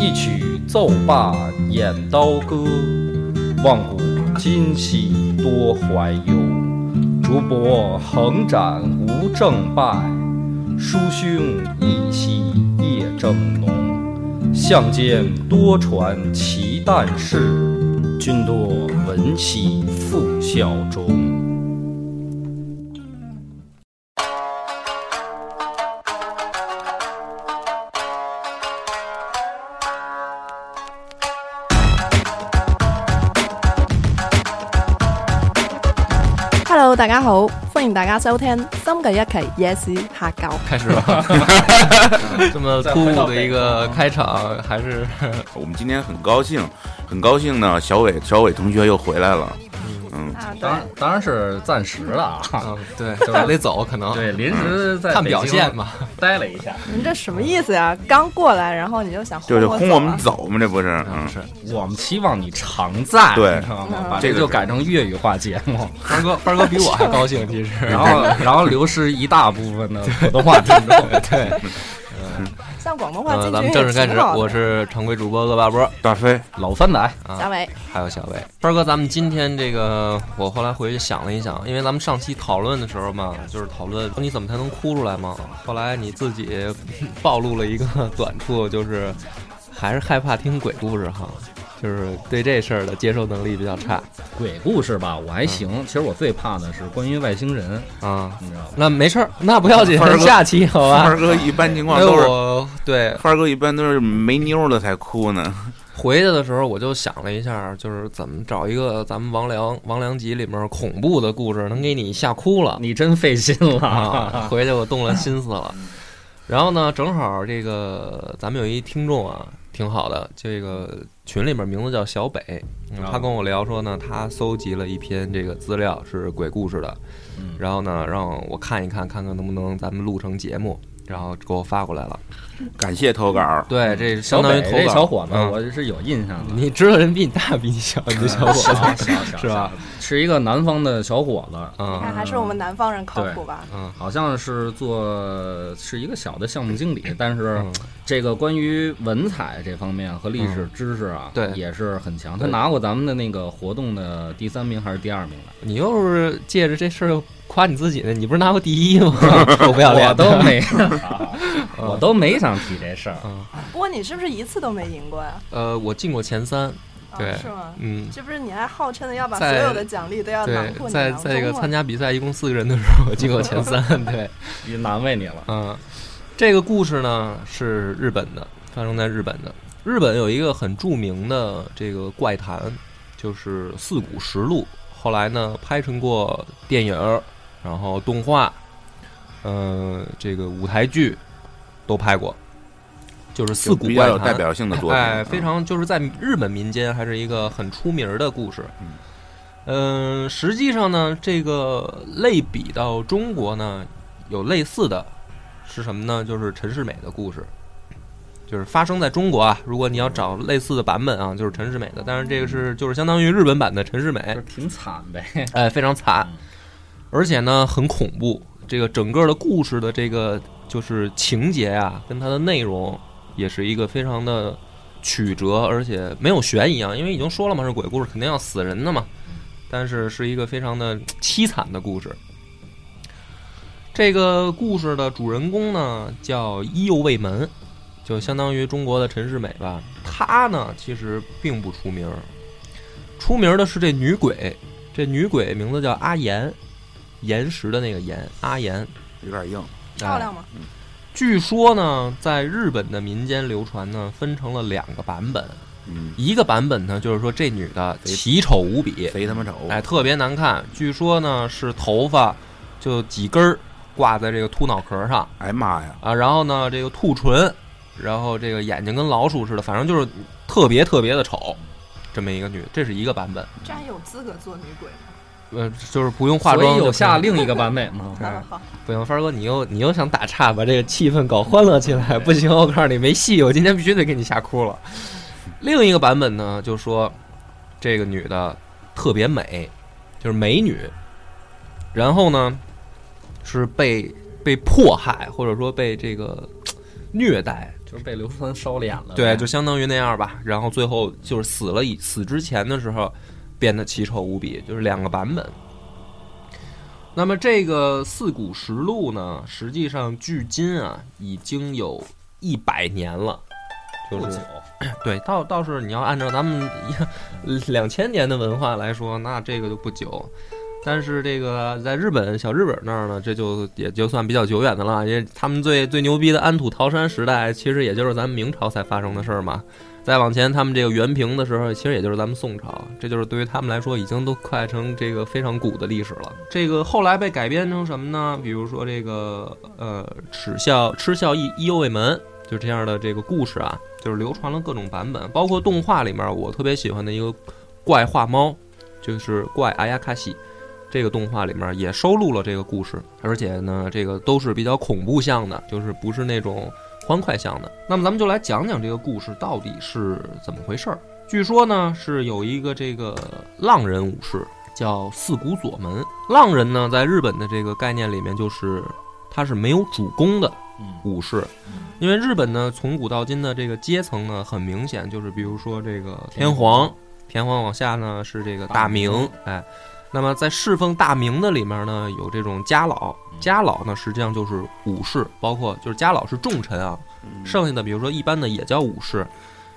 一曲奏罢演刀歌，望古今兮多怀忧。竹帛横展无正败，书兄一夕夜正浓。相间多传奇诞事，君多闻兮复效忠。大家好，欢迎大家收听新嘅一期野史下教。开始了，这么突兀的一个开场，还是我们今天很高兴，很高兴呢。小伟，小伟同学又回来了。嗯，当然当然是暂时的啊。对，就得走，可能对，临时在看表现嘛，待了一下。你这什么意思呀？刚过来，然后你就想就是轰我们走吗？这不是？嗯，是我们期望你常在，你，知道吗？把這個就改成粤语化节目。花哥，花哥比我还高兴，其实。然后，然后流失一大部分的普通話聽眾。對。像廣東話，咱们正式开始。我是常规主播恶霸波，大飞，老三仔，小伟，还有小伟。波哥，咱们今天这个，我后来回去想了一想，因为咱们上期讨论的时候嘛，就是討論說你怎么才能哭出来嘛。后来你自己 暴露了一个 短处，就是还是害怕听鬼故事哈。就是对这事儿的接受能力比较差。鬼故事吧，我还行。嗯、其实我最怕的是关于外星人啊，你知道吧？那没事儿，那不要紧。下期好吧。二哥一般情况都是、哎、我對二哥一般都是没妞了才哭呢。回去的时候我就想了一下，就是怎么找一个咱们王良王良集里面恐怖的故事，能给你吓哭了。你真费心了、啊。回去我动了心思了。然后呢，正好这个咱们有一听众啊。挺好的，这个群里面名字叫小北，嗯，他跟我聊说呢，他搜集了一篇这个资料是鬼故事的，嗯，然后呢让我看一看，看看能不能咱们录成节目，然后给我发过来了。感谢投稿。对，这相当于投稿。這小伙子，我是有印象的。你知道人比你大，比你小，你的 小伙子是吧？是一个南方的小伙子。嗯，看還是我们南方人靠谱吧。嗯，好像是做是一个小的项目经理，但是这个关于文采这方面和历史知识啊，对，也是很强。他拿过咱们的那个活动的第三名还是第二名的。你又是借着这事又夸你自己呢？你不是拿过第一吗？我不要脸，我都没，我都沒想提这事儿。嗯，不过你是不是一次都没赢过呀？呃，我进过前三。对，是吗？嗯，这不是你还号称的要把所有的奖励都要囊括在在这个参加比赛，一共四个人的时候，我进过前三，对，也难为你了。嗯，这个故事呢是日本的，发生在日本的。日本有一个很著名的这个怪谈，就是四谷实录。后来呢拍成过电影，然后动画，嗯、呃，这个舞台劇都拍过。就是四谷怪有代表性的作品，哎，非常就是在日本民间还是一个很出名的故事。嗯，呃、實際上呢，这个类比到中国呢，有类似的，是什么呢？就是陈世美的故事，就是发生在中国啊。如果你要找类似的版本啊，就是陈世美的，但是这个是就是相当于日本版的陈世美，挺惨呗，哎，非常惨，而且呢很恐怖。这个整个的故事的這個就是情节啊，跟它的内容。也是一个非常的曲折，而且没有悬疑啊，因为已经说了嘛，是鬼故事，肯定要死人的嘛。但是是一个非常的凄惨的故事。这个故事的主人公呢叫伊右卫门，就相当于中国的陈世美吧。他呢其实并不出名，出名的是这女鬼。这女鬼名字叫阿岩，岩石的那个岩，阿岩，有点硬，漂亮吗？嗯據說呢，在日本的民间流传呢，分成了两个版本。嗯，一个版本呢，就是说这女的奇丑无比，贼他妈丑，哎，特别难看。据说呢，是头发就几根儿挂在这个秃脑壳上。哎妈呀！啊，然后呢，这个兔唇，然后这个眼睛跟老鼠似的，反正就是特别特别的丑，这么一个女，这是一个版本。这还有资格做女鬼吗？呃，就是不用化所以有下另一个版本吗？哎好，不行，帆哥，你又你又想打岔，把这个气氛搞欢乐起来，不行，我告诉你没戏，我今天必须得给你吓哭了。另一个版本呢，就说这个女的特别美，就是美女，然后呢是被被迫害，或者说被这个虐待，就是被硫酸烧脸了。对，就相当于那样吧。然后最后就是死了以死之前的时候变得奇丑无比，就是两个版本。那么这个《四古实录》呢，实际上距今啊已经有一百年了，就是不久。对，倒倒是你要按照咱们两千年的文化来说，那这个就不久。但是这个在日本小日本那儿呢，这就也就算比较久远的了，因为他们最最牛逼的安土桃山时代，其实也就是咱们明朝才发生的事儿嘛。再往前，他们这个元平的时候，其实也就是咱们宋朝，这就是对于他们来说，已经都快成这个非常古的历史了。这个后来被改编成什么呢？比如说这个呃，耻笑嗤笑意意犹未门，就这样的这个故事啊，就是流传了各种版本，包括动画里面我特别喜欢的一个怪画猫，就是怪阿亚卡西。这个动画里面也收录了这个故事，而且呢，这个都是比较恐怖向的，就是不是那种欢快向的。那么咱们就来讲讲这个故事到底是怎么回事儿。据说呢，是有一个这个浪人武士叫四谷左门。浪人呢，在日本的这个概念里面，就是他是没有主公的嗯，武士，因为日本呢，从古到今的这个阶层呢，很明显就是，比如说这个天皇，天皇往下呢是这个大明大明，哎，那么在侍奉大明的里面呢，有这种家老，家老呢实际上就是武士，包括就是家老是重臣啊，剩下的比如说一般的也叫武士，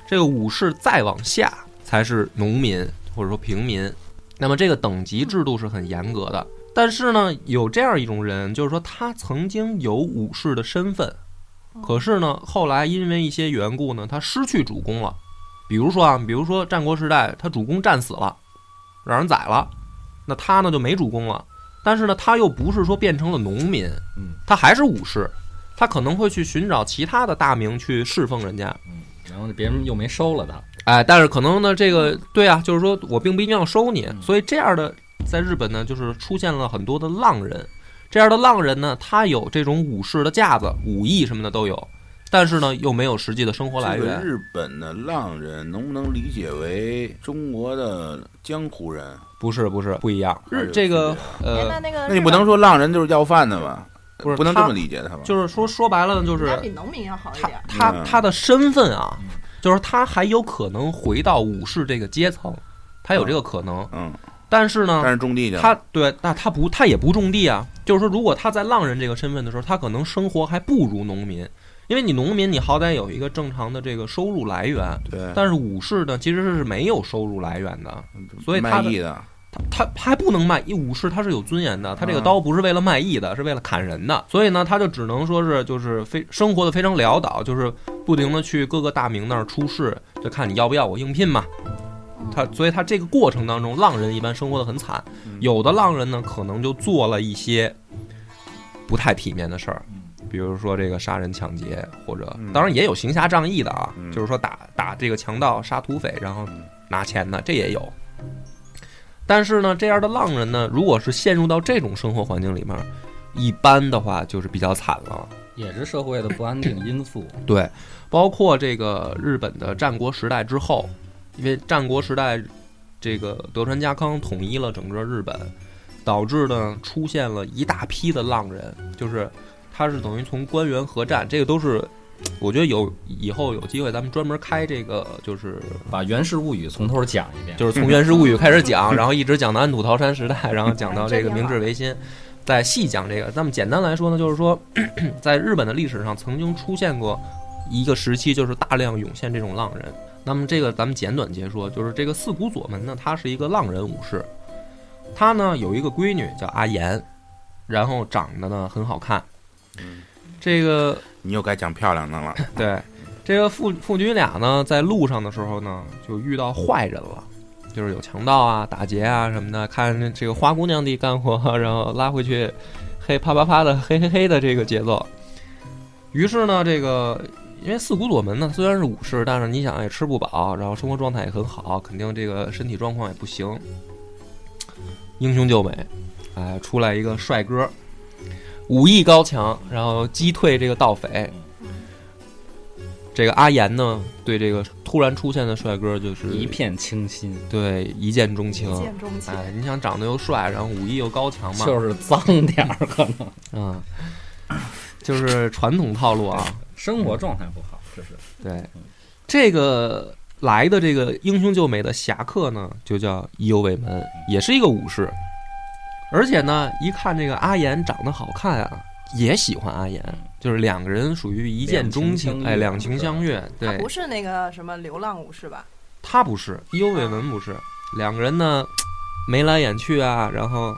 这个武士再往下才是农民或者说平民，那么这个等级制度是很严格的。但是呢，有这样一种人，就是说他曾经有武士的身份，可是呢，后来因为一些缘故呢，他失去主公了。比如说啊，比如说战国时代，他主公战死了，让人宰了，那他呢就没主公了。但是呢，他又不是说变成了农民，嗯，他还是武士，他可能会去寻找其他的大名去侍奉人家。然后别人又没收了他。哎，但是可能呢，这个对啊，就是说我并不一定要收你，嗯所以这样的在日本呢，就是出现了很多的浪人。这样的浪人呢，他有这种武士的架子、武艺什么的都有，但是呢，又没有实际的生活来源。这个日本的浪人能不能理解为中国的江湖人？不是不是不一样。这个哎呃那，那个那你不能说浪人就是要饭的吧？不是不能这么理解他吧？就是说说白了呢，就是比农民要好一他点。他嗯他的身份啊嗯，就是他还有可能回到武士这个阶层，他有这个可能。嗯，但是呢，但是种地去，他对，那他不，他也不种地啊。就是说，如果他在浪人这个身份的时候，他可能生活还不如农民，因为你农民你好歹有一个正常的这个收入来源，对，但是武士呢其实是没有收入来源的，所以他的卖艺的，他他还不能卖，一武士他是有尊严的，他这个嗯刀不是为了卖艺的，是为了砍人的，所以呢，他就只能说是就是非生活的非常潦倒，就是不停的去各个大名那儿出事，就看你要不要我应聘嘛。他所以他这个过程当中，浪人一般生活的很惨，嗯有的浪人呢可能就做了一些不太体面的事儿，比如说这个杀人抢劫，或者嗯当然也有行侠仗义的啊，嗯就是说打打这个强盗、杀土匪，然后嗯拿钱的，这也有。但是呢，这样的浪人呢，如果是陷入到这种生活环境里面，一般的话就是比较惨了。也是社会的不安定因素。对，包括这个日本的战国时代之后，因为战国时代这个德川家康统一了整个日本，导致呢出现了一大批的浪人，就是他是等于从官员合战，这个都是。我觉得有以后有机会，咱们专门开这个，就是把《源氏物语》从头讲一遍。就是从《源氏物语 》开始讲，然后一直讲到安土桃山时代，然后讲到这个明治维新，再细讲这个。那么简单来说呢，就是说，在日本的历史上曾经出现过一个时期，就是大量涌现这种浪人。那么这个咱们简短截说，就是这个四谷左门呢，他是一个浪人武士，他呢有一个闺女叫阿岩，然后长得呢很好看。这个你又该讲漂亮的了，对，这个父父女俩呢，在路上的时候呢，就遇到坏人了，就是有强盗啊、打劫啊什么的。看这个花姑娘地干活，然后拉回去，嘿啪啪啪的，嘿嘿嘿的这个节奏。于是呢，这个因为四谷左门呢虽然是武士，但是你想也吃不饱，然后生活状态也很好，肯定这个身体状况也不行。英雄救美，哎，出来一个帅哥，武艺高强，然后击退这个盗匪。这个阿岩呢，对这个突然出现的帅哥就是一片倾心，对一见钟情。一见钟情。哎，你想长得又帅，然后武艺又高强嘛，就是脏点儿可能，嗯，就是传统套路啊。生活状态不好，这是对，这个来的这个英雄救美的侠客呢，就叫伊右卫门，也是一个武士，而且呢，一看这个阿岩长得好看啊，也喜欢阿岩，就是两个人属于一见钟情，哎，两情相悦。他对，不是那个什么流浪武士吧？他不是伊右卫门，不是两个人呢，眉来眼去啊，然后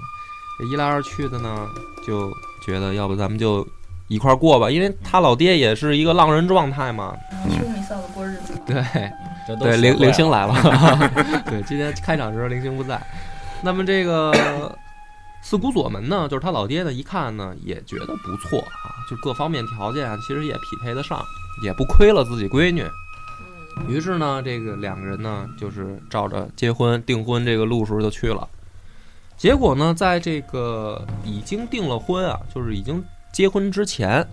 一来二去的呢，就觉得要不咱们就一块儿过吧，因为他老爹也是一个浪人状态嘛，吃米臊的过日子。对。对，凌说过呀凌星来了。对，今天开场时候零星不在。那么这个四谷左门呢，就是他老爹呢，一看呢也觉得不错啊，就各方面条件啊，其实也匹配得上，也不亏了自己闺女。于是呢，这个两个人呢，就是照着结婚订婚这个路数就去了。结果呢，在这个已经订了婚啊，就是已经结婚之前，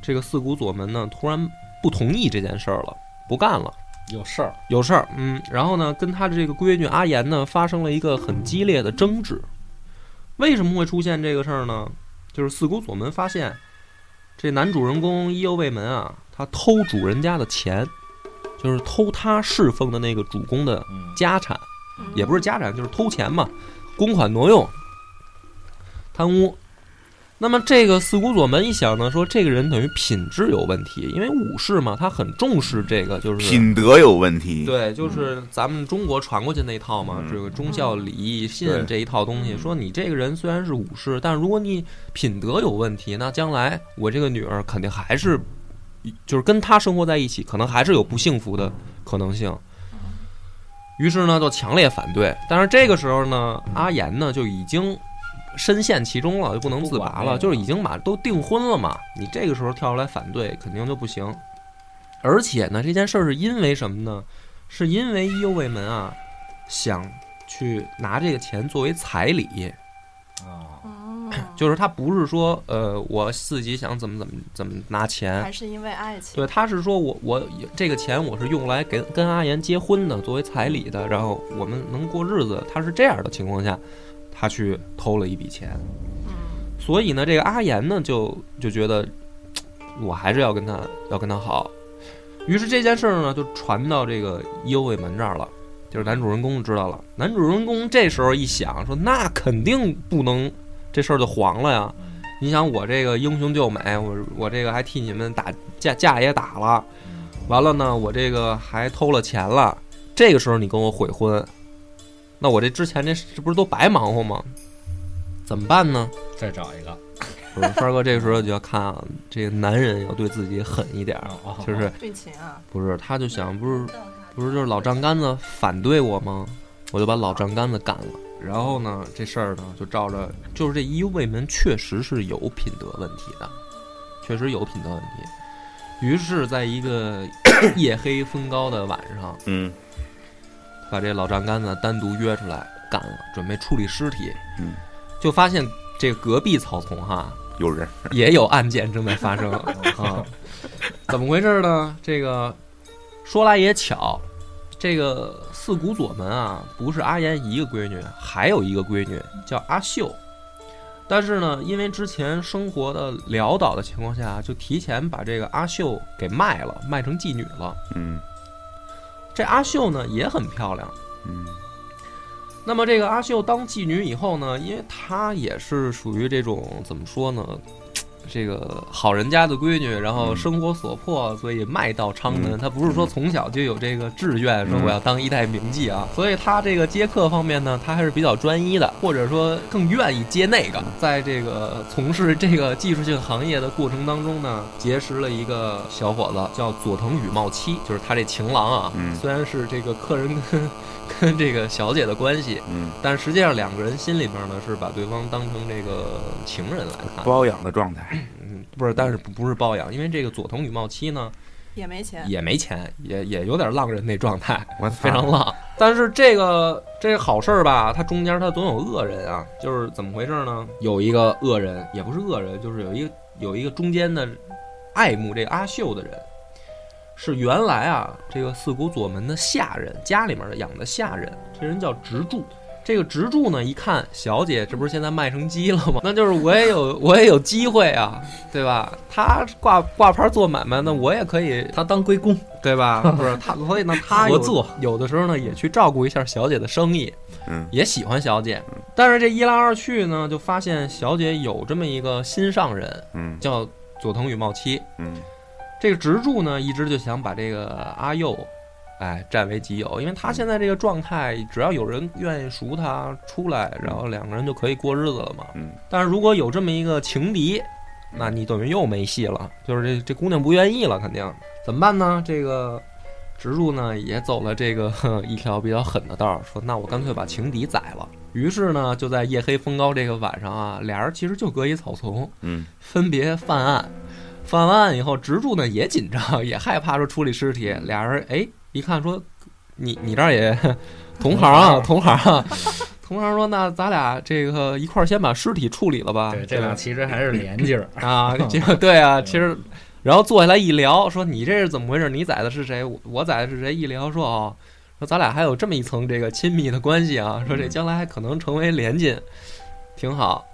这个四谷左门呢，突然不同意这件事儿了，不干了。有事儿，有事儿，嗯，然后呢，跟他的这个闺女阿岩呢发生了一个很激烈的争执。为什么会出现这个事儿呢？就是四姑左门发现，这男主人公伊右卫门啊，他偷主人家的钱，就是偷他侍奉的那个主公的嗯，家产，也不是家产，就是偷钱嘛，公款挪用，贪污。那么这个四谷左门一想呢，说这个人等于品质有问题，因为武士嘛，他很重视这个，就是品德有问题。对，就是咱们中国传过去那一套嘛，嗯这个忠孝礼义信这一套东西。说你这个人虽然是武士，但如果你品德有问题，那将来我这个女儿肯定还是，就是跟他生活在一起，可能还是有不幸福的可能性。于是呢，就强烈反对。但是这个时候呢，阿岩呢就已经深陷其中了，就不能自拔了，就是已经把都订婚了嘛。你这个时候跳出来反对，肯定就不行。而且呢，这件事儿是因为什么呢？是因为伊右卫门啊，想去拿这个钱作为彩礼，啊，哦，就是他不是说呃我自己想怎么怎么怎么拿钱，还是因为爱情。对，他是说我我这个钱我是用来给跟阿岩结婚的，作为彩礼的，然后我们能过日子。他是这样的情况下，他去偷了一笔钱，嗯，所以呢，这个阿岩呢就就觉得 我还是要跟他要跟他好，于是这件事儿呢就传到这个伊右卫门这儿了，就是男主人公知道了。男主人公这时候一想说，那肯定不能，这事儿就黄了呀。你想我这个英雄救美，我我这个还替你们打架架也打了，完了呢，我这个还偷了钱了，这个时候你跟我悔婚，那我这之前这这不是都白忙活吗？怎么办呢？再找一个，不是，帆儿哥这个时候就要看啊，这个男人要对自己狠一点就是不是，他就想不是不是就是老丈杆子反对我吗？我就把老丈杆子干了。然后呢，这事儿呢就照着，就是这一卫门确实是有品德问题的，确实有品德问题。于是，在一个 夜黑风高的晚上，嗯把这老丈杆子单独约出来干了，准备处理尸体。嗯，就发现这隔壁草丛哈，有人，也有案件正在发生 啊。怎么回事呢？这个说来也巧，这个四谷左门啊，不是阿岩一个闺女，还有一个闺女叫阿秀。但是呢，因为之前生活的潦倒的情况下，就提前把这个阿秀给卖了，卖成妓女了。嗯这阿秀呢也很漂亮。嗯那么这个阿秀当妓女以后呢，因为她也是属于这种怎么说呢，这个好人家的闺女，然后嗯生活所迫，所以卖到昌门。他不是说从小就有这个志愿，说嗯我要当一代名妓啊，所以他这个接客方面呢，他还是比较专一的，或者说更愿意接那个。在这个从事这个技术性行业的过程当中呢，结识了一个小伙子，叫佐藤羽茂七，就是他这情郎啊。嗯虽然是这个客人跟跟这个小姐的关系，嗯，但实际上两个人心里边呢是把对方当成这个情人来看。包养的状态，嗯，不是，但是不不是包养，因为这个佐藤羽茂七呢，也没钱，也没钱，也也有点浪人那状态，我非常浪。但是这个这个好事儿吧，它中间它总有恶人啊，就是怎么回事呢？有一个恶人，也不是恶人，就是有一个有一个中间的爱慕这个阿秀的人，是原来啊这个四谷左门的下人，家里面养的下人，这人叫直柱。这个直柱呢，一看小姐，这不是现在卖成鸡了吗？那就是我也有 我也有机会啊，对吧？他挂挂牌做买卖，那我也可以他当龟公，对吧？不是他，所以呢，他有合作有的时候呢，也去照顾一下小姐的生意，嗯也喜欢小姐。但是这一来二去呢，就发现小姐有这么一个心上人，嗯叫佐藤羽茂七。嗯这个植柱呢，一直就想把这个阿佑，哎，占为己有，因为他现在这个状态，只要有人愿意赎他出来，然后两个人就可以过日子了嘛。嗯但是如果有这么一个情敌，那你等于又没戏了，就是这这姑娘不愿意了，肯定怎么办呢？这个植柱呢也走了这个呵 一条比较狠的道儿，说那我干脆把情敌宰了。于是呢，就在夜黑风高这个晚上啊，俩人其实就隔一草丛，嗯分别犯案。犯完案以后，直柱呢也紧张，也害怕说处理尸体。俩人哎一看说，你你这儿也 同行啊，同行啊，同行说那咱俩这个一块儿先把尸体处理了吧。对，这俩其实还是连襟儿。啊，这个对啊，其实，然后坐下来一聊，说你这是怎么回事？你宰的是谁？我我宰的是谁？一聊说哦，说咱俩还有这么一层这个亲密的关系啊，说这将来还可能成为连襟，挺好。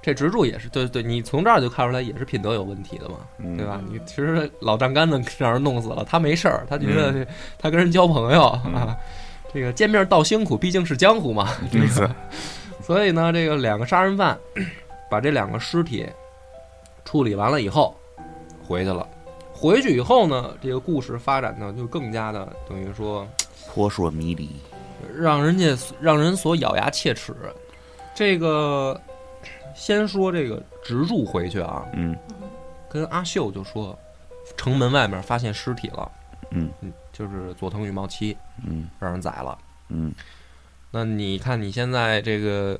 这直柱也是，对对，你从这儿就看出来也是品德有问题的嘛，嗯，对吧？你其实老丈杆子让人弄死了，他没事儿，他觉得他跟人交朋友啊，这个见面道辛苦，毕竟是江湖嘛，这个，所以呢，这个两个杀人犯把这两个尸体处理完了以后，回去了。回去以后呢，这个故事发展呢就更加的等于说扑朔迷离。让人家让人所咬牙切齿。这个先说这个直柱回去啊，嗯。跟阿秀就说，城门外面发现尸体了，嗯。就是佐藤羽茂七嗯。让人宰了。嗯。那你看你现在这个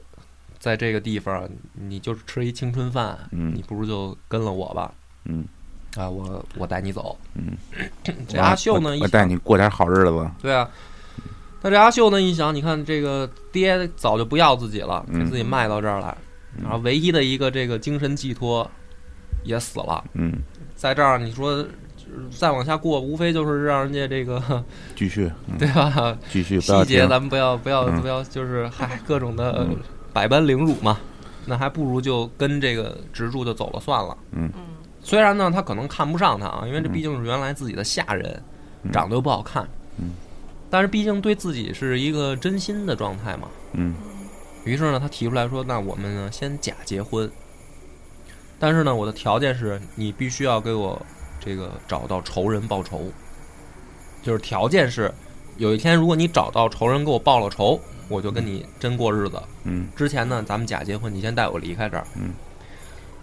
在这个地方，你就是吃一青春饭，嗯。你不如就跟了我吧。嗯。啊，我我带你走。嗯，这阿秀呢，我带你过点好日子。对啊，那这阿秀呢一想，你看这个爹早就不要自己了，给嗯自己卖到这儿来，嗯然后唯一的一个这个精神寄托也死了，嗯，在这儿你说再往下过，无非就是让人家这个 继续，嗯对吧？继续，细节。咱们不要不要嗯不要，就是嗨各种的嗯百般凌辱嘛，那还不如就跟这个植柱就走了算了。嗯，虽然呢，他可能看不上他啊，因为这嗯毕竟是原来自己的下人，嗯长得又不好看，嗯，但是毕竟对自己是一个真心的状态嘛。嗯于是呢，他提出来说：“那我们呢，先假结婚，但是呢，我的条件是你必须要给我这个找到仇人报仇，就是条件是，有一天如果你找到仇人给我报了仇，我就跟你真过日子。嗯之前呢，咱们假结婚，你先带我离开这儿。”嗯。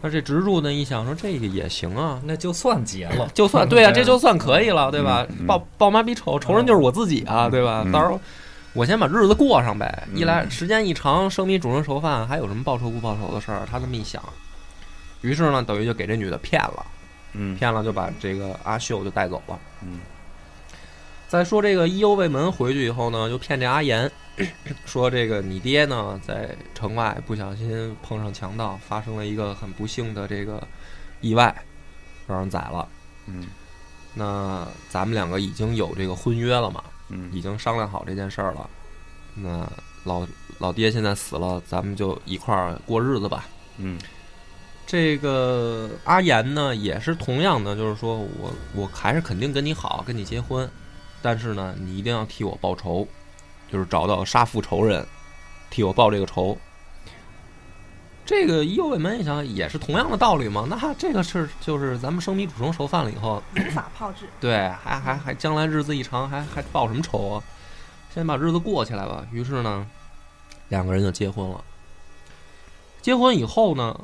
那这植柱呢，一想说这个也行啊，那就算结了，就算对啊，这就算可以了，对吧报报妈逼仇，仇人就是我自己啊，对吧？嗯到时候我先把日子过上呗。嗯一来时间一长，生米煮成熟饭，还有什么报仇不报仇的事儿？他这么一想，于是呢，等于就给这女的骗了，嗯骗了就把这个阿秀就带走了。嗯再说这个伊优卫门回去以后呢，就骗这阿岩，说这个你爹呢在城外不小心碰上强盗，发生了一个很不幸的这个意外，让人宰了。嗯那咱们两个已经有这个婚约了嘛，嗯已经商量好这件事儿了。那老老爹现在死了，咱们就一块儿过日子吧。嗯这个阿岩呢，也是同样的，就是说我我还是肯定跟你好，跟你结婚，但是呢，你一定要替我报仇，就是找到杀父仇人，替我报这个仇。这个意犹未门一想，也是同样的道理嘛。那这个是就是咱们生米煮成熟饭了以后，无法炮制。对，还还还将来日子一长，还还报什么仇啊？先把日子过起来吧。于是呢，两个人就结婚了。结婚以后呢，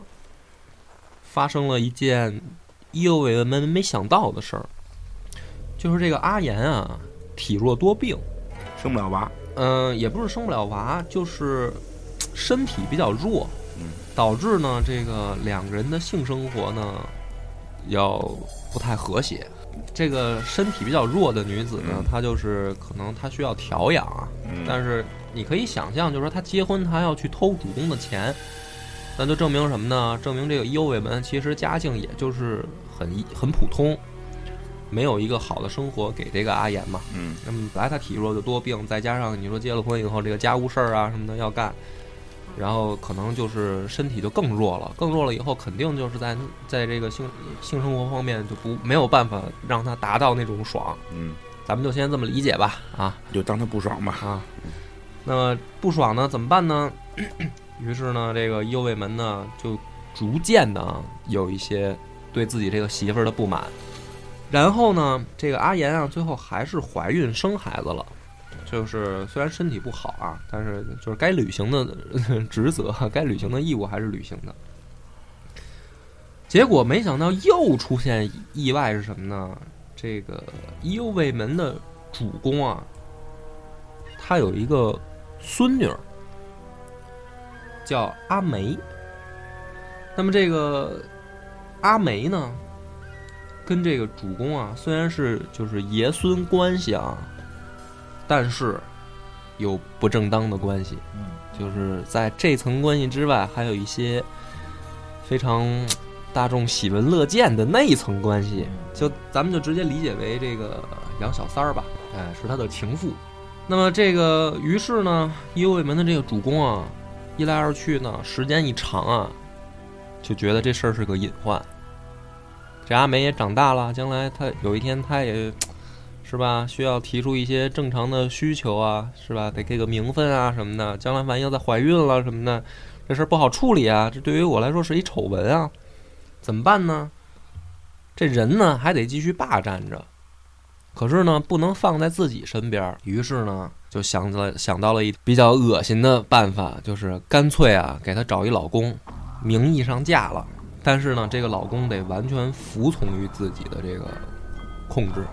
发生了一件意犹未门没想到的事儿，就是这个阿岩啊，体弱多病，生不了娃。嗯、也不是生不了娃，就是身体比较弱，嗯导致呢这个两个人的性生活呢要不太和谐。这个身体比较弱的女子呢嗯，她就是可能她需要调养啊，嗯但是你可以想象，就是说她结婚，她要去偷主公的钱，那就证明什么呢？证明这个右卫门其实家境也就是很一很普通，没有一个好的生活给这个阿言嘛。嗯那么本来她体弱就多病，再加上你说结了婚以后，这个家务事儿啊什么的要干，然后可能就是身体就更弱了，更弱了以后，肯定就是在在这个性性生活方面就不没有办法让他达到那种爽，嗯，咱们就先这么理解吧，啊就当他不爽吧。啊。那么不爽呢怎么办呢？于是呢，这个右卫门呢就逐渐的有一些对自己这个媳妇儿的不满。然后呢，这个阿言啊，最后还是怀孕生孩子了。就是虽然身体不好啊，但是就是该履行的 职责、该履行的义务还是履行的。结果没想到又出现意外是什么呢？这个右卫门的主公啊，他有一个孙女儿，叫阿梅。那么这个阿梅呢，跟这个主公啊，虽然是就是爷孙关系啊，但是有不正当的关系，嗯，就是在这层关系之外，还有一些非常大众喜闻乐见的那一层关系，就咱们就直接理解为这个杨小三儿吧，哎，是他的情妇。那么这个于是呢，右卫门的这个主公啊，一来二去呢，时间一长啊，就觉得这事儿是个隐患。这阿梅也长大了，将来她有一天她也，是吧？需要提出一些正常的需求啊，是吧？得给个名分啊什么的。将来万一要再怀孕了什么的，这事儿不好处理啊。这对于我来说是一丑闻啊，怎么办呢？这人呢还得继续霸占着，可是呢不能放在自己身边。于是呢就想了想到了一比较恶心的办法，就是干脆啊给她找一老公，名义上嫁了。但是呢，这个老公得完全服从于自己的这个控制，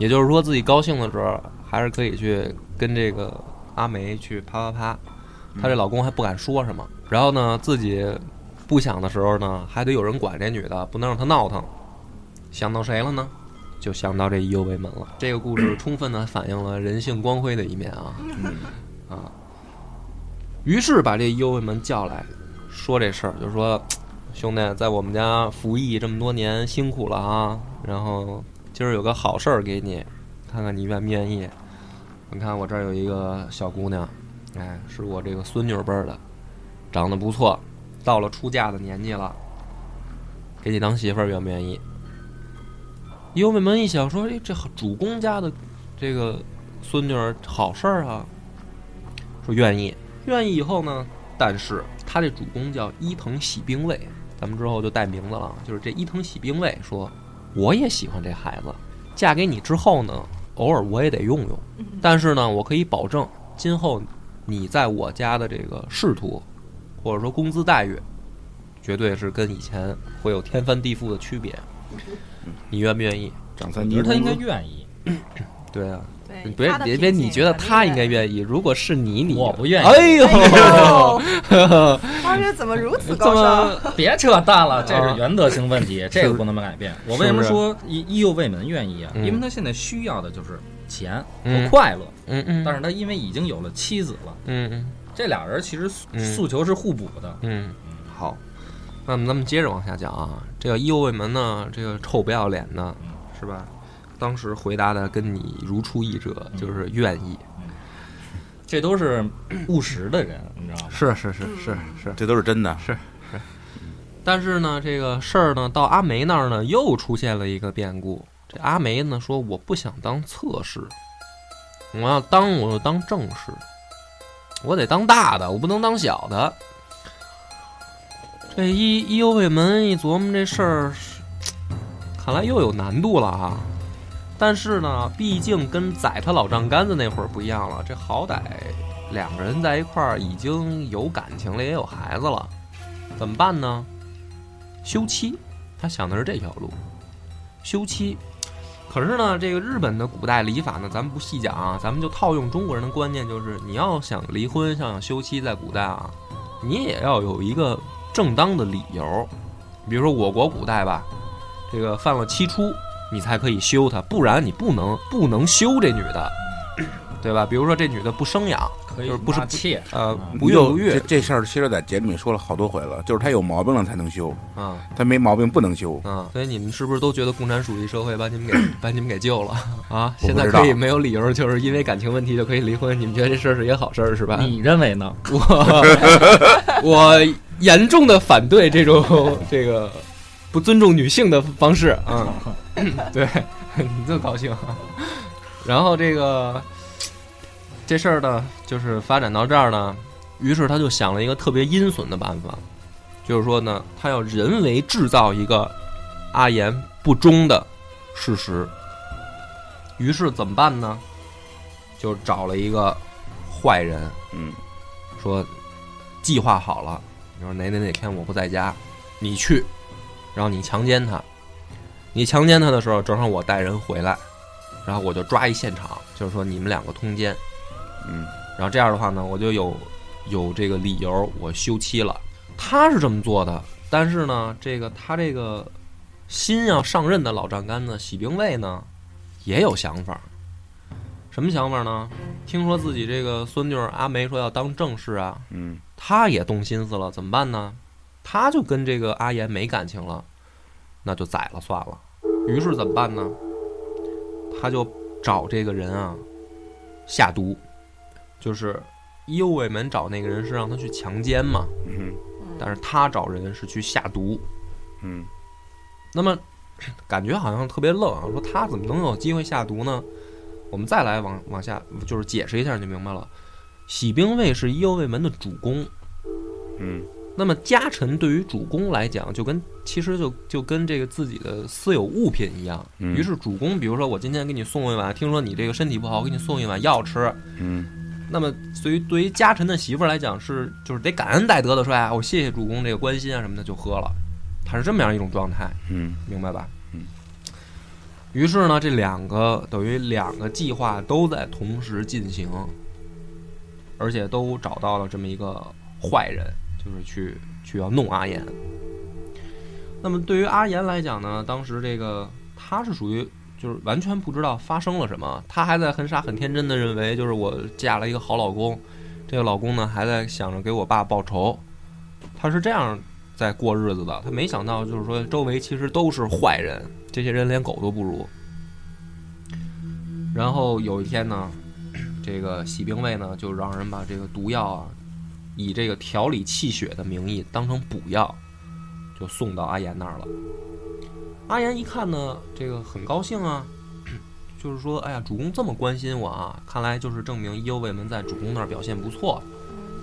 也就是说，自己高兴的时候还是可以去跟这个阿梅去啪啪啪，她这老公还不敢说什么。然后呢，自己不想的时候呢，还得有人管这女的，不能让她闹腾。想到谁了呢？就想到这右卫门了。这个故事 充分的反映了人性光辉的一面啊啊！于是把这右卫门叫来，说这事儿，就说兄弟，在我们家服役这么多年，辛苦了啊。然后今儿有个好事儿给你，看看你愿不愿意。你看我这儿有一个小姑娘，哎，是我这个孙女辈儿的，长得不错，到了出嫁的年纪了，给你当媳妇儿，愿不愿意？幽美门一想说，哎，这主公家的这个孙女儿好事儿啊，说愿意，愿意以后呢，但是他这主公叫伊藤喜兵卫，咱们之后就带名字了，就是这伊藤喜兵卫说，我也喜欢这孩子，嫁给你之后呢，偶尔我也得用用，但是呢，我可以保证今后你在我家的这个仕途，或者说工资待遇，绝对是跟以前会有天翻地覆的区别。你愿不愿意？长三级我觉得他应该愿意，对啊，别别别，你觉得他应该愿意？如果是你，你我不愿意。哎呦，哦，当时怎么如此高尚？别扯淡了，这啊是原则性问题，这个不能改变。我为什么说医医右卫门愿意啊？嗯因为他现在需要的就是钱嗯和快乐，嗯嗯，但是他因为已经有了妻子了，嗯嗯这俩人其实诉求是互补的。嗯，好，那么咱们接着往下讲啊。这个右卫门呢，这个臭不要脸的，是吧？当时回答的跟你如出一辙，就是愿意。这都是务实的人，你知道吗？是是是是是。这都是真的。是但是呢，这个事儿呢，到阿梅那儿呢，又出现了一个变故。这阿梅呢说：“我不想当侧室，我要当我就当正室，我得当大的，我不能当小的。”这一一右卫门一琢磨这事儿，看来又有难度了啊。但是呢，毕竟跟宰他老丈杆子那会儿不一样了，这好歹两个人在一块儿已经有感情了，也有孩子了，怎么办呢？休妻，他想的是这条路，休妻。可是呢，这个日本的古代礼法呢，咱们不细讲啊，咱们就套用中国人的观念，就是你要想离婚，想休妻，在古代啊，你也要有一个正当的理由。比如说我国古代吧，这个犯了七出，你才可以休她，不然你不能不能休这女的，对吧？比如说这女的不生养，可以就是不是纳妾，呃，嗯不孕不育这，这事儿，其实在节目里说了好多回了，就是她有毛病了才能休，啊她没毛病不能休。啊，所以你们是不是都觉得共产主义社会把你们给 把你们给救了啊？现在可以没有理由，就是因为感情问题就可以离婚，你们觉得这事儿是一个好事儿是吧？你认为呢？我 我严重的反对这种这个不尊重女性的方式啊、对你这么高兴啊？然后这个这事儿呢，就是发展到这儿呢，于是他就想了一个特别阴损的办法，就是说呢，他要人为制造一个阿言不忠的事实。于是怎么办呢？就找了一个坏人，嗯说计划好了，你说哪哪哪天我不在家，你去，然后你强奸他，你强奸他的时候，正好我带人回来，然后我就抓一现场，就是说你们两个通奸，嗯然后这样的话呢，我就有有这个理由我休妻了。他是这么做的，但是呢，这个他这个新要上任的老丈杆子喜兵卫呢，也有想法。什么想法呢？听说自己这个孙女儿阿梅说要当正室啊，嗯他也动心思了，怎么办呢？他就跟这个阿言没感情了，那就宰了算了。于是怎么办呢？他就找这个人啊下毒，就是右卫门找那个人是让他去强奸嘛，嗯但是他找人是去下毒。嗯那么感觉好像特别愣啊，说他怎么能有机会下毒呢？我们再来往往下，就是解释一下你就明白了。喜兵卫是右卫门的主攻，嗯那么家臣对于主攻来讲，就跟其实就就跟这个自己的私有物品一样。嗯于是主公，比如说我今天给你送一碗，听说你这个身体不好，我给你送一碗药吃。嗯那么对于对于家臣的媳妇来讲，是就是得感恩戴德的说，哎，我谢谢主公这个关心啊什么的，就喝了。他是这么样一种状态，嗯明白吧？嗯。于是呢，这两个等于两个计划都在同时进行，而且都找到了这么一个坏人，就是去去要弄阿言。那么对于阿言来讲呢，当时这个他是属于就是完全不知道发生了什么，他还在很傻很天真的认为，就是我嫁了一个好老公，这个老公呢还在想着给我爸报仇，他是这样在过日子的。他没想到，就是说周围其实都是坏人，这些人连狗都不如。然后有一天呢，这个喜兵卫呢就让人把这个毒药啊，以这个调理气血的名义当成补药，就送到阿岩那儿了。阿岩一看呢，这个很高兴啊，就是说，哎呀，主公这么关心我啊，看来就是证明伊右卫门在主公那儿表现不错，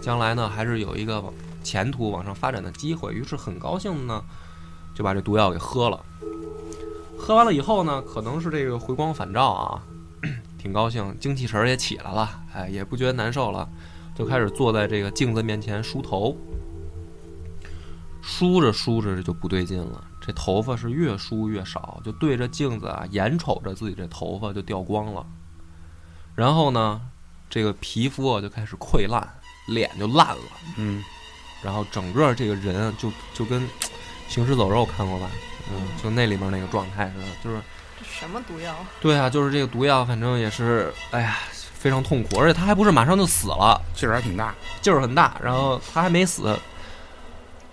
将来呢还是有一个往前途往上发展的机会。于是很高兴呢，就把这毒药给喝了。喝完了以后呢，可能是这个回光返照啊，挺高兴，精气神儿也起来了，哎，也不觉得难受了，就开始坐在这个镜子面前梳头。梳着梳着就不对劲了，这头发是越梳越少，就对着镜子啊，眼瞅着自己这头发就掉光了。然后呢，这个皮肤啊就开始溃烂，脸就烂了，嗯然后整个这个人啊就就跟《行尸走肉》看过吧？嗯，就那里面那个状态似的，就是这什么毒药？对啊，就是这个毒药，反正也是，哎呀，非常痛苦，而且他还不是马上就死了，劲儿还挺大。劲儿很大，然后他还没死。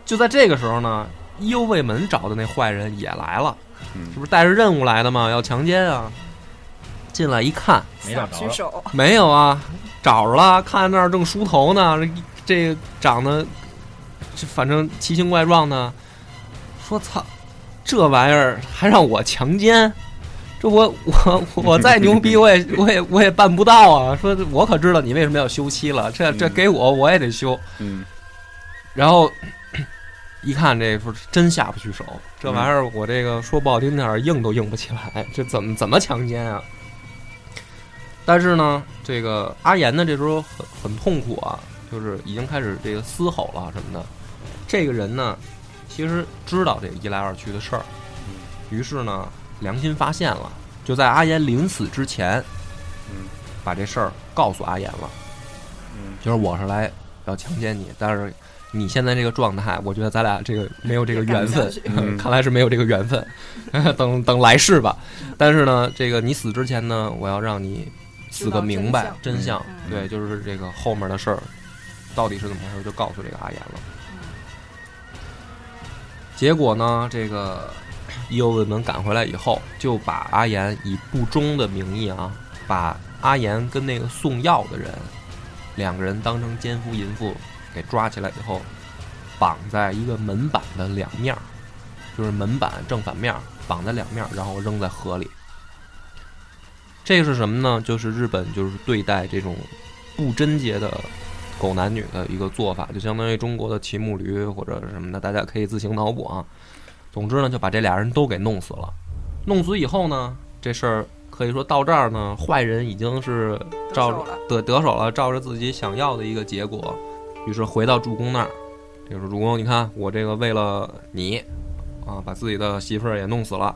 就在这个时候呢，右卫门找的那坏人也来了，嗯这不是带着任务来的吗？要强奸啊！进来一看，没找着，没有啊，找着了，看那儿正梳头呢，这这长得，这反正奇形怪状的，说操，这玩意儿还让我强奸，这我我我再牛逼 我也我也我也办不到啊！说我可知道你为什么要休妻了，这这给我我也得休。嗯然后一看这说真下不去手，这玩意儿我这个说不好听点儿硬都硬不起来，这怎么怎么强奸啊？但是呢，这个阿岩呢这时候很很痛苦啊，就是已经开始这个嘶吼了什么的。这个人呢，其实知道这个一来二去的事儿，于是呢良心发现了，就在阿岩临死之前，嗯把这事儿告诉阿岩了。嗯就是我是来要强奸你，但是你现在这个状态，我觉得咱俩这个没有这个缘分看来是没有这个缘分，等等来世吧。但是呢，这个你死之前呢，我要让你死个明白真相，嗯。对，就是这个后面的事儿到底是怎么回事，就告诉这个阿岩了。结果呢，这个伊欧卫门赶回来以后，就把阿岩以不忠的名义啊，把阿岩跟那个送药的人两个人当成奸夫淫妇给抓起来以后，绑在一个门板的两面儿，就是门板正反面儿绑在两面儿，然后扔在河里。这个是什么呢？就是日本就是对待这种不贞洁的狗男女的一个做法，就相当于中国的骑木驴或者是什么的，大家可以自行脑补啊。总之呢，就把这俩人都给弄死了。弄死以后呢，这事儿可以说到这儿呢，坏人已经是照得得手了，照着自己想要的一个结果。于是回到主公那儿，这个主公，你看我这个为了你啊，把自己的媳妇儿也弄死了。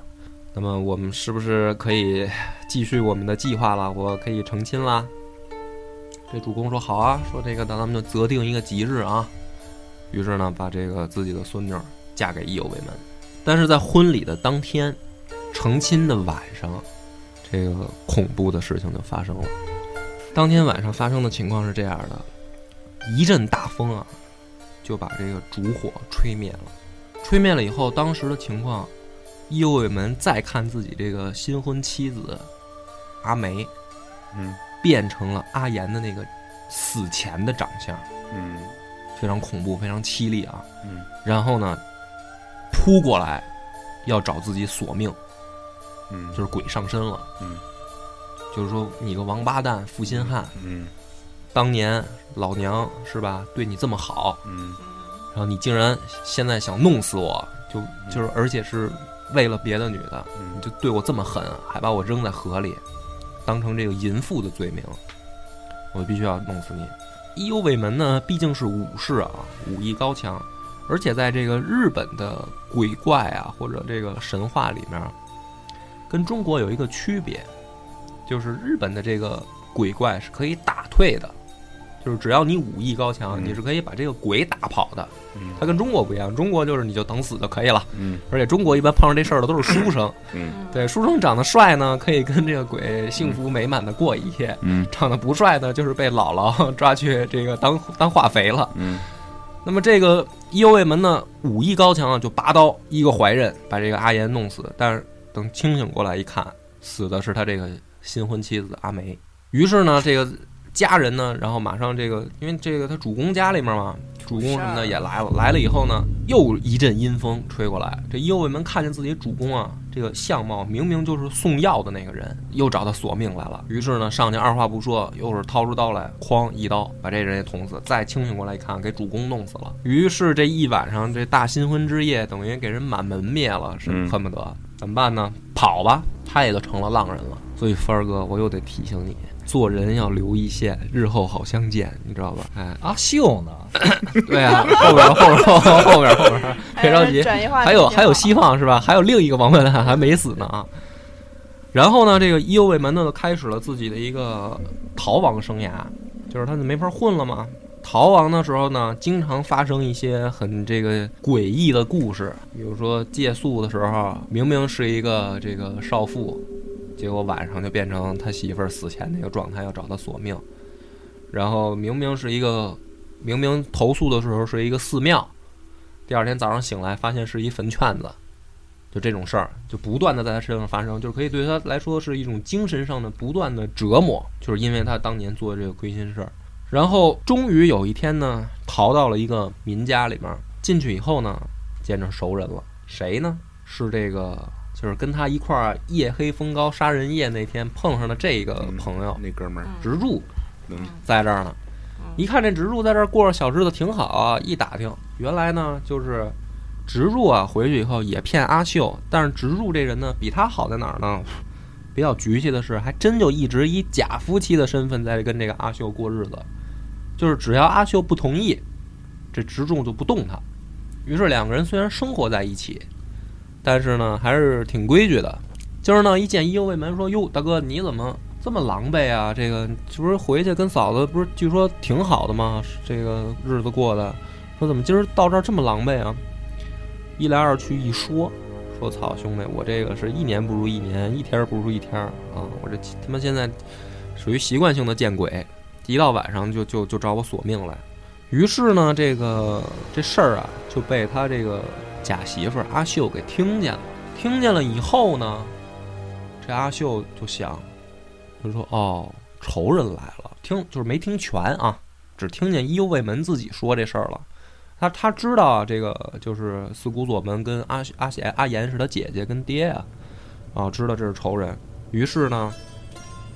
那么我们是不是可以继续我们的计划了？我可以成亲啦？这主公说好啊，说这个那咱们就择定一个吉日啊。于是呢，把这个自己的孙女嫁给义有卫门。但是在婚礼的当天，成亲的晚上，这个恐怖的事情就发生了。当天晚上发生的情况是这样的：一阵大风啊，就把这个烛火吹灭了。吹灭了以后，当时的情况，伊有卫门再看自己这个新婚妻子阿梅，嗯。变成了阿岩的那个死前的长相，嗯。非常恐怖，非常凄厉啊。嗯。然后呢，扑过来要找自己索命，嗯，就是鬼上身了。嗯，就是说你个王八蛋负心汉，嗯当年老娘是吧？对你这么好，嗯。然后你竟然现在想弄死我，就就是而且是为了别的女的，你嗯就对我这么狠，还把我扔在河里，当成这个淫妇的罪名，我必须要弄死你。伊有卫门呢，毕竟是武士啊，武艺高强，而且在这个日本的鬼怪啊或者这个神话里面，跟中国有一个区别，就是日本的这个鬼怪是可以打退的，就是只要你武艺高强，嗯你是可以把这个鬼打跑的。嗯它跟中国不一样，中国就是你就等死就可以了，嗯而且中国一般碰上这事儿的都是书生，嗯 对，书生长得帅呢，可以跟这个鬼幸福美满的过一夜；嗯长得不帅呢，就是被姥姥 抓去这个当当化肥了。嗯那么这个伊右卫门呢，武艺高强啊，就拔刀一个怀刃把这个阿岩弄死。但是等清醒过来一看，死的是他这个新婚妻子阿梅。于是呢，这个家人呢，然后马上这个，因为这个他主公家里面嘛，主公什么的也来了。来了以后呢，又一阵阴风吹过来。这伊右卫门看见自己主公啊，这个相貌明明就是送药的那个人，又找他索命来了。于是呢，上去二话不说，又是掏出刀来，哐一刀把这人也捅死。再清醒过来一看，给主公弄死了。于是这一晚上，这大新婚之夜等于给人满门灭了，是嗯恨不得怎么办呢？跑吧，他也就成了浪人了。所以帆儿哥，我又得提醒你，做人要留一线，日后好相见，你知道吧？哎，阿秀呢？对啊，后边后边后边后边后边，别着急，还有还有希望是吧？还有另一个王八蛋还没死呢啊！然后呢，这个伊右卫门呢，就开始了自己的一个逃亡生涯，就是他就没法混了嘛。逃亡的时候呢，经常发生一些很这个诡异的故事，比如说借宿的时候，明明是一个这个少妇，结果晚上就变成他媳妇儿死前那个状态，要找他索命。然后明明是一个，明明投诉的时候是一个寺庙，第二天早上醒来发现是一坟圈子，就这种事儿就不断的在他身上发生，就是可以对他来说是一种精神上的不断的折磨，就是因为他当年做的这个亏心事儿。然后终于有一天呢，逃到了一个民家里面，进去以后呢，见着熟人了，谁呢？是这个，就是跟他一块儿夜黑风高杀人夜那天碰上的这个朋友，那哥们儿，植柱嗯在这儿呢。一看这植柱在这儿过着小日子挺好啊，一打听，原来呢就是植柱啊，回去以后也骗阿秀，但是植柱这人呢比他好在哪儿呢？比较局气的是，还真就一直以假夫妻的身份在跟这个阿秀过日子，就是只要阿秀不同意，这植柱就不动他。于是两个人虽然生活在一起，但是呢还是挺规矩的。今儿呢一见一右卫门说：“哟，大哥你怎么这么狼狈啊？这个这不是回去跟嫂子不是据说挺好的吗？这个日子过的。”说怎么今儿到这儿这么狼狈啊？一来二去一说，说操兄弟，我这个是一年不如一年，一天不如一天儿啊！我这他妈现在属于习惯性的见鬼，一到晚上就就就找我索命来。于是呢，这个这事儿啊就被他这个假媳妇儿阿秀给听见了。听见了以后呢，这阿秀就想，就说哦，仇人来了。听就是没听全啊，只听见伊右卫门自己说这事儿了。他他知道这个就是四姑左门跟阿阿贤阿言是他姐姐跟爹啊，啊知道这是仇人。于是呢，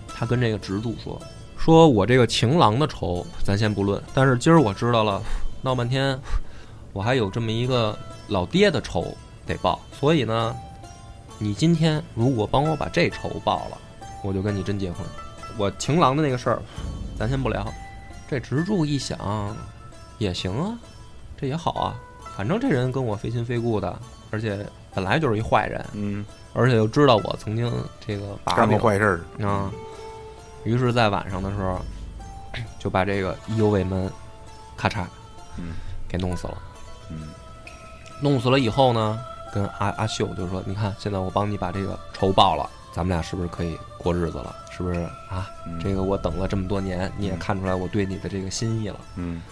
他跟这个直柱说，说我这个情郎的仇咱先不论，但是今儿我知道了，闹半天，我还有这么一个老爹的仇得报，所以呢，你今天如果帮我把这仇报了，我就跟你真结婚。我情郎的那个事儿，咱先不聊。这直柱一想，也行啊，这也好啊，反正这人跟我非亲非故的，而且本来就是一坏人，嗯，而且又知道我曾经这个把干过坏事儿，啊。于是，在晚上的时候，就把这个意犹未门，咔嚓，嗯，给弄死了。嗯弄死了以后呢，跟阿阿秀就说：“你看，现在我帮你把这个仇报了，咱们俩是不是可以过日子了？是不是啊？嗯这个我等了这么多年，你也看出来我对你的这个心意了，嗯，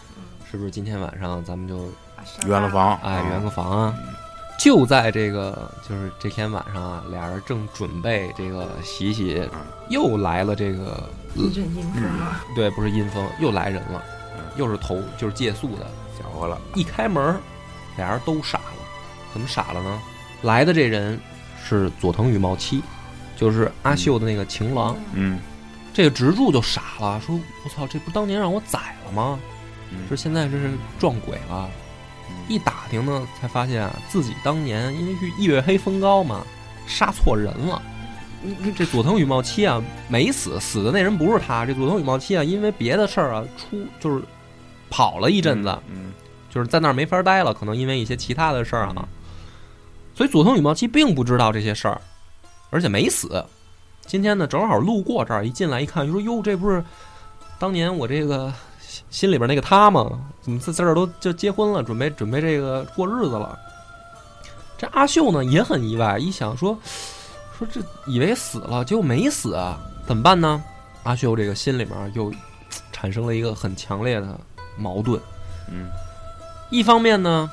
是不是？今天晚上咱们就圆了房，哎圆个个房啊！就在这个就是这天晚上啊，俩人正准备这个洗洗，又来了这个一阵阴风啊，对，不是阴风，又来人了嗯，又是投就是借宿的。搅和了，一开门，俩人都傻了。怎么傻了呢？来的这人是佐藤羽茂七，就是阿秀的那个情郎。嗯这个直柱就傻了，说：“我操，这不是当年让我宰了吗？嗯说现在这是撞鬼了。”一打听呢，才发现啊，自己当年因为是月黑风高嘛，杀错人了。这佐藤羽茂七啊没死，死的那人不是他。这佐藤羽茂七啊，因为别的事儿啊出就是跑了一阵子，嗯就是在那儿没法待了，可能因为一些其他的事儿啊嗯，所以佐藤羽茂七并不知道这些事儿，而且没死。今天呢，正好路过这儿，一进来一看，就说：“哟，这不是当年我这个心心里边那个他吗？怎么在在这儿都就结婚了，准备准备这个过日子了？”这阿秀呢也很意外，一想说说这以为死了，结果没死啊，怎么办呢？阿秀这个心里面又产生了一个很强烈的矛盾。嗯一方面呢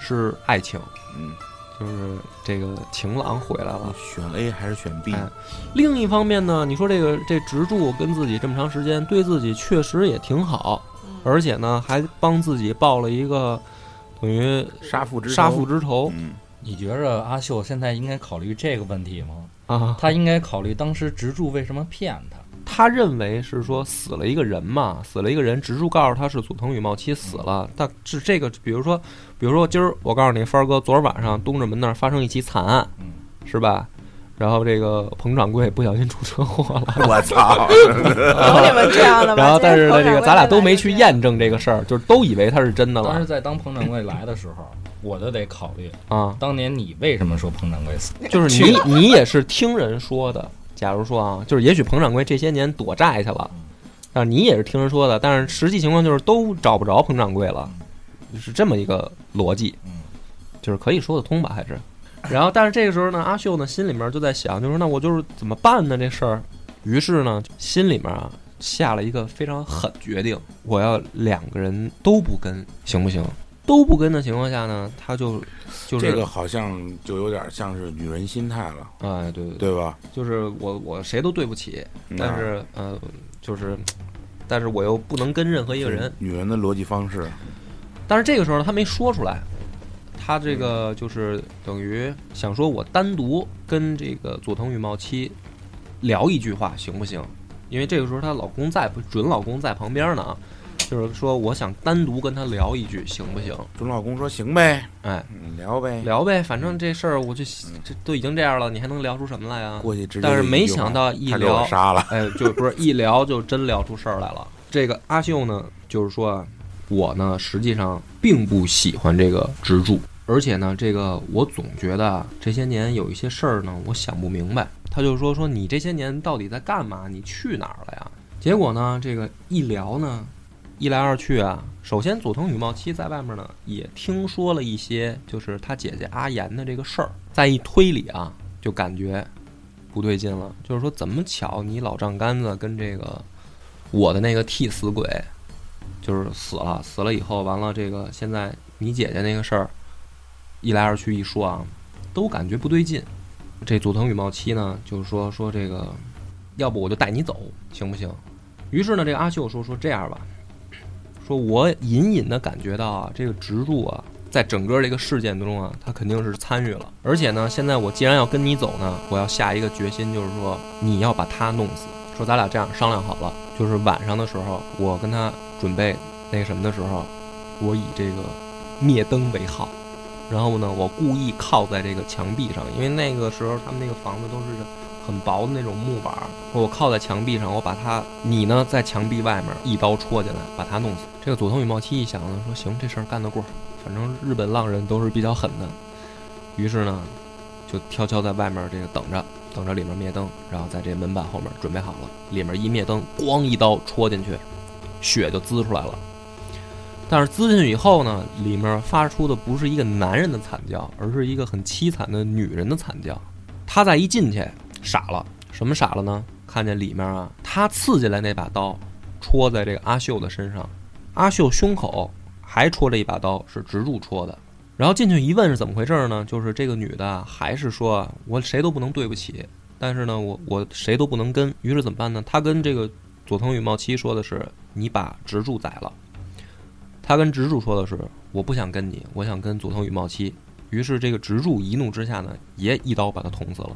是爱情，嗯，就是这个情郎回来了；选 A 还是选 B？哎另一方面呢，你说这个这植柱跟自己这么长时间，对自己确实也挺好，而且呢还帮自己报了一个等于杀父之仇杀父之仇嗯你觉着阿秀现在应该考虑这个问题吗？啊。他应该考虑当时植柱为什么骗他。他认为是说死了一个人嘛，死了一个人，直树告诉他是佐藤羽茂七死了，但是这个，比如说，比如说今儿我告诉你，帆儿哥，昨儿晚上东直门那儿发生一起惨案，嗯是吧？然后这个彭掌柜不小心出车祸了，我操！有你们这样的吗？然后但是呢，这个咱俩都没去验。验证这个事儿，就是都以为他是真的了但是在当彭掌柜来的时候，我就得考虑，啊，当年你为什么说彭掌柜死？就是你你也是听人说的。假如说啊，就是也许彭掌柜这些年躲债去了，但是你也是听人说的，但是实际情况就是都找不着彭掌柜了，是这么一个逻辑，嗯就是可以说得通吧，还是。然后，但是这个时候呢，阿秀呢心里面就在想，就是那我就是怎么办呢这事儿？于是呢，心里面啊下了一个非常狠决定，我要两个人都不跟，行不行？都不跟的情况下呢，他就就是这个好像就有点像是女人心态了，哎，对对对，对吧？就是我我谁都对不起，嗯但是呃，就是，但是我又不能跟任何一个人。女人的逻辑方式，但是这个时候呢，他没说出来，他这个就是等于想说，我单独跟这个佐藤羽茂七聊一句话行不行？因为这个时候她老公在，准老公在旁边呢啊，就是说我想单独跟他聊一句行不行？准老公说行呗，哎，嗯聊呗，聊呗，反正这事儿我就这都已经这样了，你还能聊出什么来啊？过去直接但是没想到一聊杀了，哎，就不是一聊就真聊出事儿来了。这个阿秀呢，就是说啊，我呢实际上并不喜欢这个直柱，而且呢，这个我总觉得啊，这些年有一些事儿呢，我想不明白。他就说说你这些年到底在干嘛？你去哪儿了呀？结果呢，这个一聊呢，一来二去啊，首先佐藤羽茂七在外面呢也听说了一些，就是他姐姐阿岩的这个事儿，再一推理啊，就感觉不对劲了。就是说，怎么巧你老丈杆子跟这个我的那个替死鬼，就是死了，死了以后完了，这个现在你姐姐那个事儿，一来二去一说啊，都感觉不对劲。这佐藤羽茂七呢，就是说说这个，要不我就带你走，行不行？于是呢，这个阿秀说说这样吧，说我隐隐的感觉到啊，这个植柱啊，在整个这个事件中啊，他肯定是参与了。而且呢，现在我既然要跟你走呢，我要下一个决心，就是说你要把他弄死。说咱俩这样商量好了，就是晚上的时候，我跟他准备那个什么的时候，我以这个灭灯为号，然后呢，我故意靠在这个墙壁上，因为那个时候他们那个房子都是很薄的那种木板，我靠在墙壁上，我把他，你呢在墙壁外面一刀戳进来，把他弄死。这个佐藤羽茂七一想呢，说行，这事儿干得过，反正日本浪人都是比较狠的，于是呢，就悄悄在外面这个等着，等着里面灭灯，然后在这门板后面准备好了，里面一灭灯，咣一刀戳进去，血就滋出来了。但是滋进去以后呢，里面发出的不是一个男人的惨叫，而是一个很凄惨的女人的惨叫。他再一进去，傻了，什么傻了呢？看见里面啊，他刺进来那把刀，戳在这个阿秀的身上，阿秀胸口还戳着一把刀，是直柱戳的。然后进去一问是怎么回事呢？就是这个女的还是说我谁都不能对不起，但是呢，我我谁都不能跟。于是怎么办呢？她跟这个佐藤羽茂七说的是，你把直柱宰了。她跟直柱说的是，我不想跟你，我想跟佐藤羽茂七。于是这个直柱一怒之下呢，也一刀把他捅死了。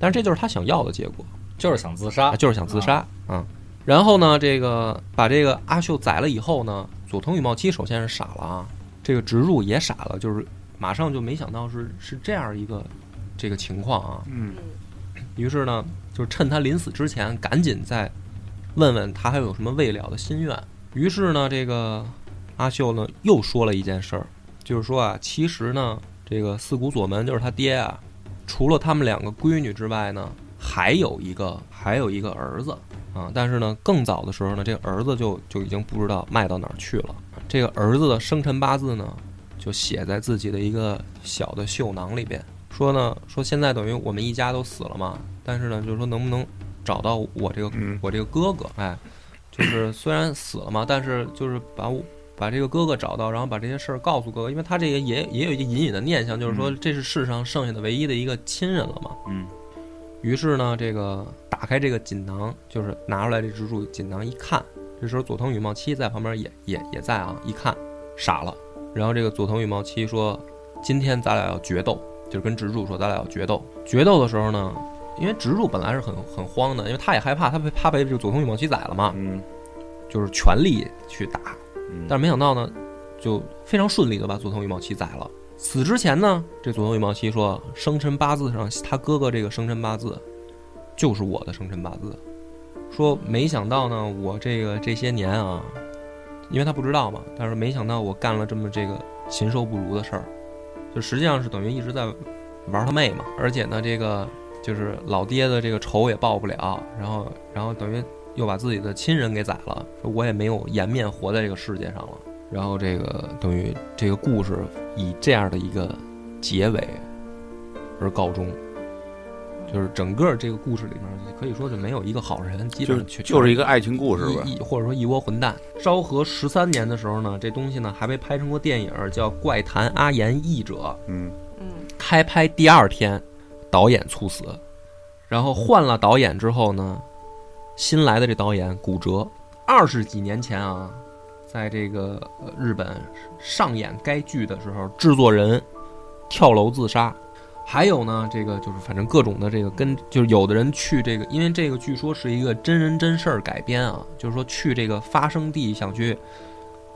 但是这就是他想要的结果。就是想自杀啊，，就是想自杀啊、然后呢，这个把这个阿秀宰了以后呢，佐藤羽茂七首先是傻了啊，这个植入也傻了，就是马上就没想到是是这样一个这个情况啊。嗯，于是呢，就是趁他临死之前，赶紧再问问他还有什么未了的心愿。于是呢，这个阿秀呢又说了一件事儿，就是说啊，其实呢，这个四谷左门就是他爹啊，除了他们两个闺女之外呢，还有一个还有一个儿子啊。但是呢，更早的时候呢，这个儿子就就已经不知道卖到哪儿去了。这个儿子的生辰八字呢，就写在自己的一个小的绣囊里边，说呢，说现在等于我们一家都死了嘛，但是呢，就是说能不能找到我这个、嗯我这个哥哥，哎，就是 虽然死了嘛，但是就是把我把这个哥哥找到，然后把这些事儿告诉哥哥，因为他这个也也有一个隐隐的念想，就是说这是世上剩下的唯一的一个亲人了嘛。嗯，于是呢，这个打开这个锦囊，就是拿出来这蜘蛛锦囊一看，这时候佐藤羽茂七在旁边也也也在啊，一看傻了。然后这个佐藤羽茂七说：“今天咱俩要决斗，就是跟植柱说咱俩要决斗。决斗的时候呢，因为植柱本来是很很慌的，因为他也害怕，他被怕被这个佐藤羽茂七宰了嘛，嗯就是全力去打。嗯，但是没想到呢，就非常顺利的把佐藤羽茂七宰了。死之前呢，这佐藤羽茂七说，生辰八字上他哥哥这个生辰八字，就是我的生辰八字。说没想到呢，我这个这些年啊，因为他不知道嘛，但是没想到我干了这么这个禽兽不如的事儿，就实际上是等于一直在玩他妹嘛。而且呢，这个就是老爹的这个仇也报不了，然后然后等于又把自己的亲人给宰了，说我也没有颜面活在这个世界上了。然后这个等于这个故事以这样的一个结尾而告终，就是整个这个故事里面可以说是没有一个好人，基就是本上就是一个爱情故事吧。或者说一窝混蛋。昭和十三年的时候呢，这东西呢还被拍成过电影，叫《怪谈阿岩译者》。嗯嗯，开拍第二天，导演猝死，然后换了导演之后呢，新来的这导演骨折。二十几年前啊，在这个呃日本上演该剧的时候，制作人跳楼自杀。还有呢，这个就是反正各种的这个跟就是有的人去这个，因为这个据说是一个真人真事儿改编啊，就是说去这个发生地想去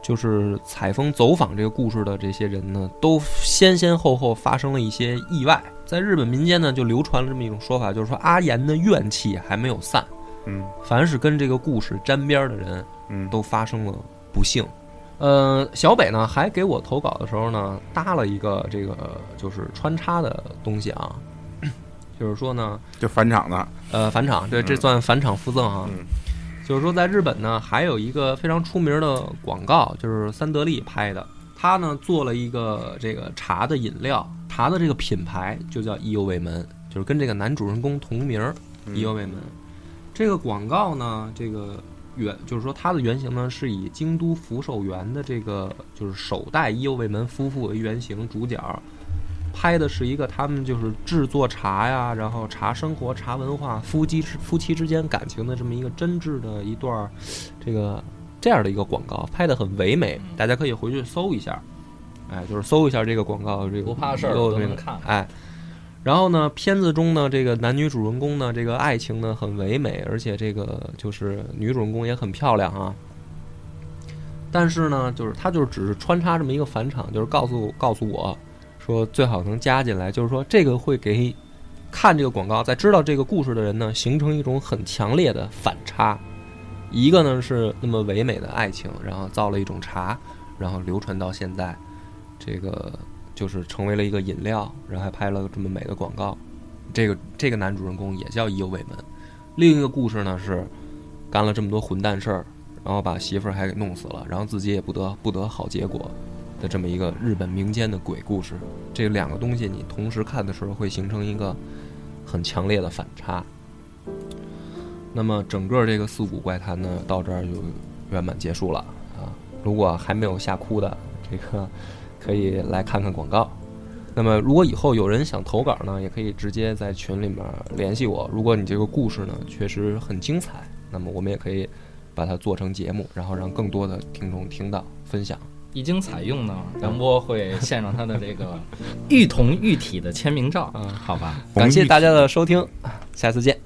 就是采风走访这个故事的这些人呢，都先先后后发生了一些意外。在日本民间呢，就流传了这么一种说法，就是说阿岩的怨气还没有散，嗯凡是跟这个故事沾边的人，嗯，都发生了不幸。呃，小北呢还给我投稿的时候呢，搭了一个这个就是穿插的东西啊，就是说呢，就返场的。呃，返场，对，这嗯算返场附赠啊。嗯就是说在日本呢，还有一个非常出名的广告，就是三得利拍的。他呢做了一个这个茶的饮料，茶的这个品牌就叫意犹未门，就是跟这个男主人公同名儿，意犹未门。这个广告呢，这个原就是说它的原型呢是以京都福寿园的这个就是首代伊右卫门夫妇为原型主角，拍的是一个他们就是制作茶呀，然后茶生活、茶文化、夫妻夫妻之间感情的这么一个真挚的一段儿，这个这样的一个广告，拍的很唯美，大家可以回去搜一下，哎，就是搜一下这个广告，这个不怕事儿都能看哎。然后呢，片子中呢，这个男女主人公呢，这个爱情呢很唯美，而且这个就是女主人公也很漂亮啊。但是呢，就是他就是只是穿插这么一个返场，就是告诉告诉我说最好能加进来，就是说这个会给看这个广告，在知道这个故事的人呢，形成一种很强烈的反差。一个呢是那么唯美的爱情，然后造了一种茶，然后流传到现在，这个就是成为了一个饮料，然后还拍了这么美的广告。这个这个男主人公也叫意犹未门。另一个故事呢是干了这么多混蛋事儿，然后把媳妇儿还给弄死了，然后自己也不得不得好结果的这么一个日本民间的鬼故事。这两个东西你同时看的时候，会形成一个很强烈的反差。那么整个这个四谷怪谈呢，到这儿就圆满结束了啊！如果还没有吓哭的，这个可以来看看广告。那么，如果以后有人想投稿呢，也可以直接在群里面联系我。如果你这个故事呢确实很精彩，那么我们也可以把它做成节目，然后让更多的听众听到分享。一经采用呢，杨波会献上他的这个玉童玉体的签名照，嗯好吧？感谢大家的收听，下次见。